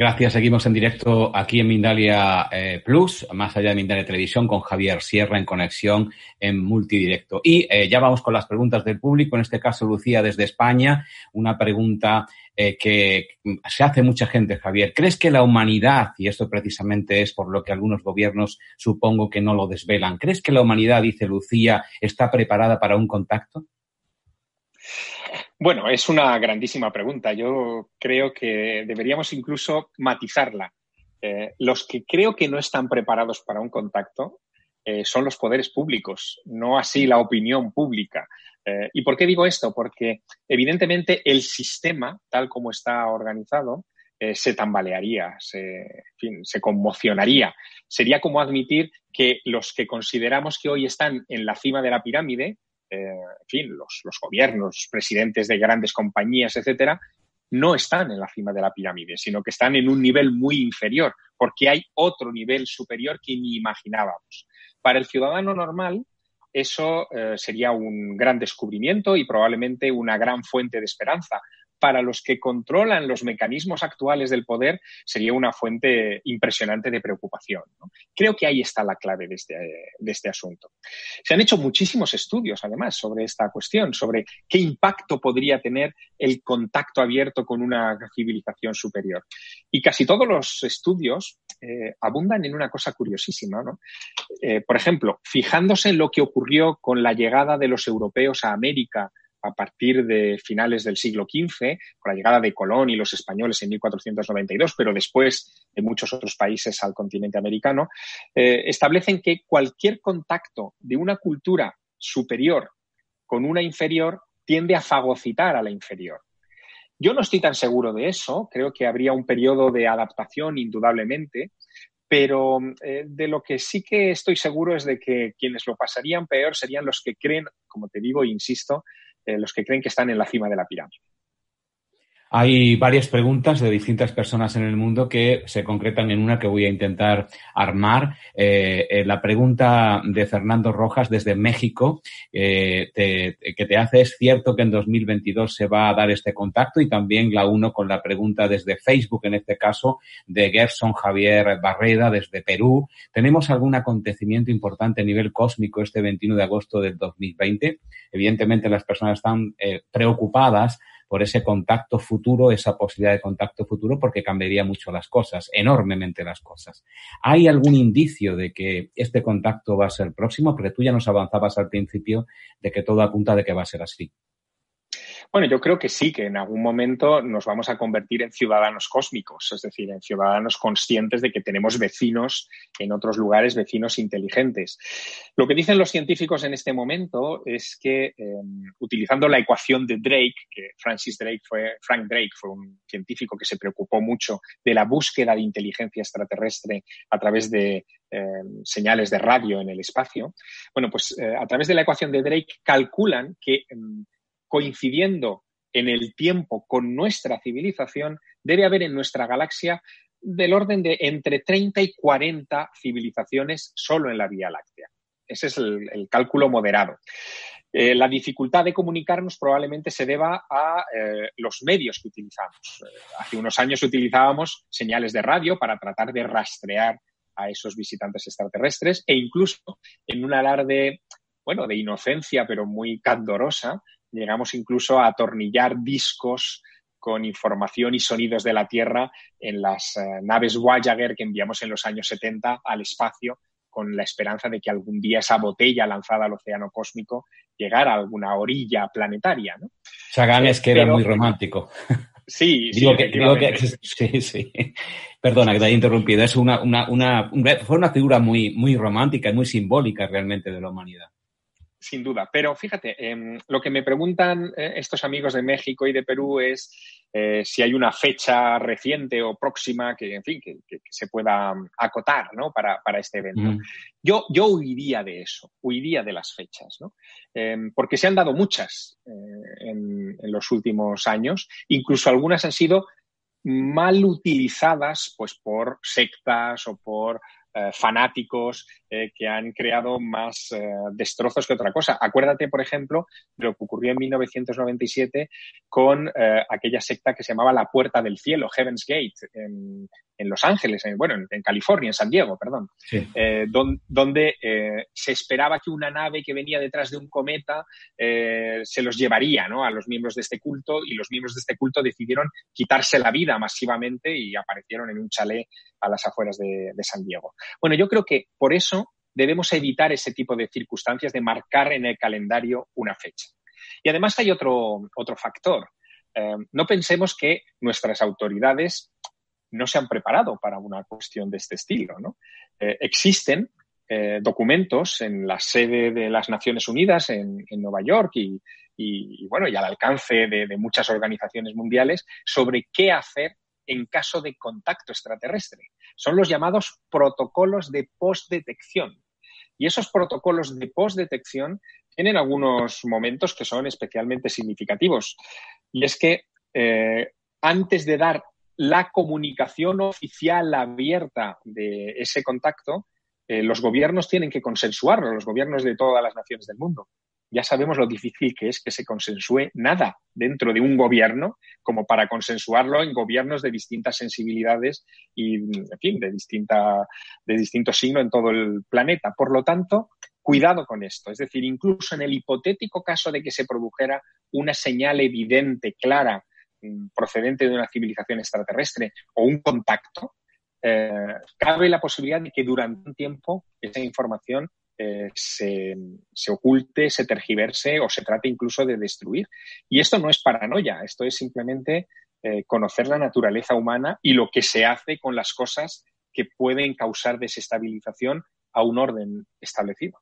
Gracias. Seguimos en directo aquí en Mindalia eh, Plus, más allá de Mindalia Televisión, con Javier Sierra en conexión en multidirecto. Y eh, ya vamos con las preguntas del público. En este caso, Lucía desde España, una pregunta eh, que se hace mucha gente, Javier. ¿Crees que la humanidad, y esto precisamente es por lo que algunos gobiernos supongo que no lo desvelan, ¿crees que la humanidad, dice Lucía, está preparada para un contacto? Bueno, es una grandísima pregunta. Yo creo que deberíamos incluso matizarla. Eh, los que creo que no están preparados para un contacto eh, son los poderes públicos, no así la opinión pública. Eh, ¿Y por qué digo esto? Porque evidentemente el sistema, tal como está organizado, se tambalearía, se, se conmocionaría. Sería como admitir que los que consideramos que hoy están en la cima de la pirámide en fin, los, los gobiernos, presidentes de grandes compañías, etcétera, no están en la cima de la pirámide, sino que están en un nivel muy inferior, porque hay otro nivel superior que ni imaginábamos. Para el ciudadano normal, eso eh, sería un gran descubrimiento y probablemente una gran fuente de esperanza, para los que controlan los mecanismos actuales del poder sería una fuente impresionante de preocupación. Creo que ahí está la clave de este, de este asunto. Se han hecho muchísimos estudios, además, sobre esta cuestión, sobre qué impacto podría tener el contacto abierto con una civilización superior. Y casi todos los estudios eh, abundan en una cosa curiosísima. Eh, por ejemplo, fijándose en lo que ocurrió con la llegada de los europeos a América a partir de finales del siglo XV, con la llegada de Colón y los españoles en 1492, pero después de muchos otros países al continente americano, eh, establecen que cualquier contacto de una cultura superior con una inferior tiende a fagocitar a la inferior. Yo no estoy tan seguro de eso, creo que habría un periodo de adaptación indudablemente, pero eh, de lo que sí que estoy seguro es de que quienes lo pasarían peor serían los que creen, como te digo, insisto, eh, los que creen que están en la cima de la pirámide. Hay varias preguntas de distintas personas en el mundo que se concretan en una que voy a intentar armar. Eh, eh, la pregunta de Fernando Rojas desde México que te hace, ¿es cierto que en 2022 se va a dar este contacto? Y también la uno con la pregunta desde Facebook, en este caso, de Gerson Javier Barreda desde Perú. ¿Tenemos algún acontecimiento importante a nivel cósmico este 21 de agosto del 2020? Evidentemente las personas están preocupadas por ese contacto futuro, esa posibilidad de contacto futuro, porque cambiaría mucho las cosas, enormemente las cosas. ¿Hay algún indicio de que este contacto va a ser próximo? Porque tú ya nos avanzabas al principio de que todo apunta de que va a ser así. Bueno, yo creo que sí, que en algún momento nos vamos a convertir en ciudadanos cósmicos, es decir, en ciudadanos conscientes de que tenemos vecinos en otros lugares, vecinos inteligentes. Lo que dicen los científicos en este momento es que em, utilizando la ecuación de Drake, que Francis Drake fue, Frank Drake fue un científico que se preocupó mucho de la búsqueda de inteligencia extraterrestre a través de em, señales de radio en el espacio. Bueno, pues eh, a través de la ecuación de Drake calculan que em, coincidiendo en el tiempo con nuestra civilización, debe haber en nuestra galaxia del orden de entre 30 y 40 civilizaciones solo en la Vía Láctea. Ese es el, cálculo moderado. Eh, la dificultad de comunicarnos probablemente se deba a eh, los medios que utilizamos. Eh, hace unos años utilizábamos señales de radio para tratar de rastrear a esos visitantes extraterrestres e incluso en un alarde, bueno, de inocencia, pero muy candorosa, llegamos incluso a atornillar discos con información y sonidos de la Tierra en las eh, naves Voyager que enviamos en los años 70 al espacio con la esperanza de que algún día esa botella lanzada al océano cósmico llegara a alguna orilla planetaria. ¿no? Sagan es que era muy romántico. Sí, sí, sí, sí. Perdona que te haya interrumpido. Es una, una, una, fue una figura muy, muy romántica y muy simbólica realmente de la humanidad sin duda. Pero fíjate, em, lo que me preguntan eh, estos amigos de México y de Perú es eh, si hay una fecha reciente o próxima que, en fin, que, se pueda mm, acotar ¿no? para, este evento. Yo, yo huiría de eso, huiría de las fechas, ¿no? Em, porque se han dado muchas eh, en, en los últimos años, incluso algunas han sido mal utilizadas pues por sectas o por eh, fanáticos eh, que han creado más eh, destrozos que otra cosa. Acuérdate, por ejemplo, de lo que ocurrió en 1997 con aquella secta que se llamaba la Puerta del Cielo, Heaven's Gate, en, en Los Ángeles, bueno, en, California, en San Diego, perdón, eh, donde eh, se esperaba que una nave que venía detrás de un cometa eh, se los llevaría ¿no? a los miembros de este culto y los miembros de este culto decidieron quitarse la vida masivamente y aparecieron en un chalet a las afueras de, San Diego. Bueno, yo creo que por eso debemos evitar ese tipo de circunstancias de marcar en el calendario una fecha. Y además hay otro, otro factor. no pensemos que nuestras autoridades no se han preparado para una cuestión de este estilo. ¿no? Eh, existen eh, documentos en la sede de las Naciones Unidas en, Nueva York y, bueno, al alcance de, muchas organizaciones mundiales sobre qué hacer en caso de contacto extraterrestre. Son los llamados protocolos de postdetección. Y esos protocolos de postdetección tienen algunos momentos que son especialmente significativos. Y es que eh, antes de dar la comunicación oficial abierta de ese contacto, eh, los gobiernos tienen que consensuarlo, los gobiernos de todas las naciones del mundo. Ya sabemos lo difícil que es que se consensúe nada dentro de un gobierno como para consensuarlo en gobiernos de distintas sensibilidades y, en fin, de, distinta, de distinto signo en todo el planeta. Por lo tanto, cuidado con esto. Es decir, incluso en el hipotético caso de que se produjera una señal evidente, clara, procedente de una civilización extraterrestre o un contacto, eh, cabe la posibilidad de que durante un tiempo esa información eh, se, oculte, se tergiverse o se trate incluso de destruir. Y esto no es paranoia, esto es simplemente eh, conocer la naturaleza humana y lo que se hace con las cosas que pueden causar desestabilización a un orden establecido.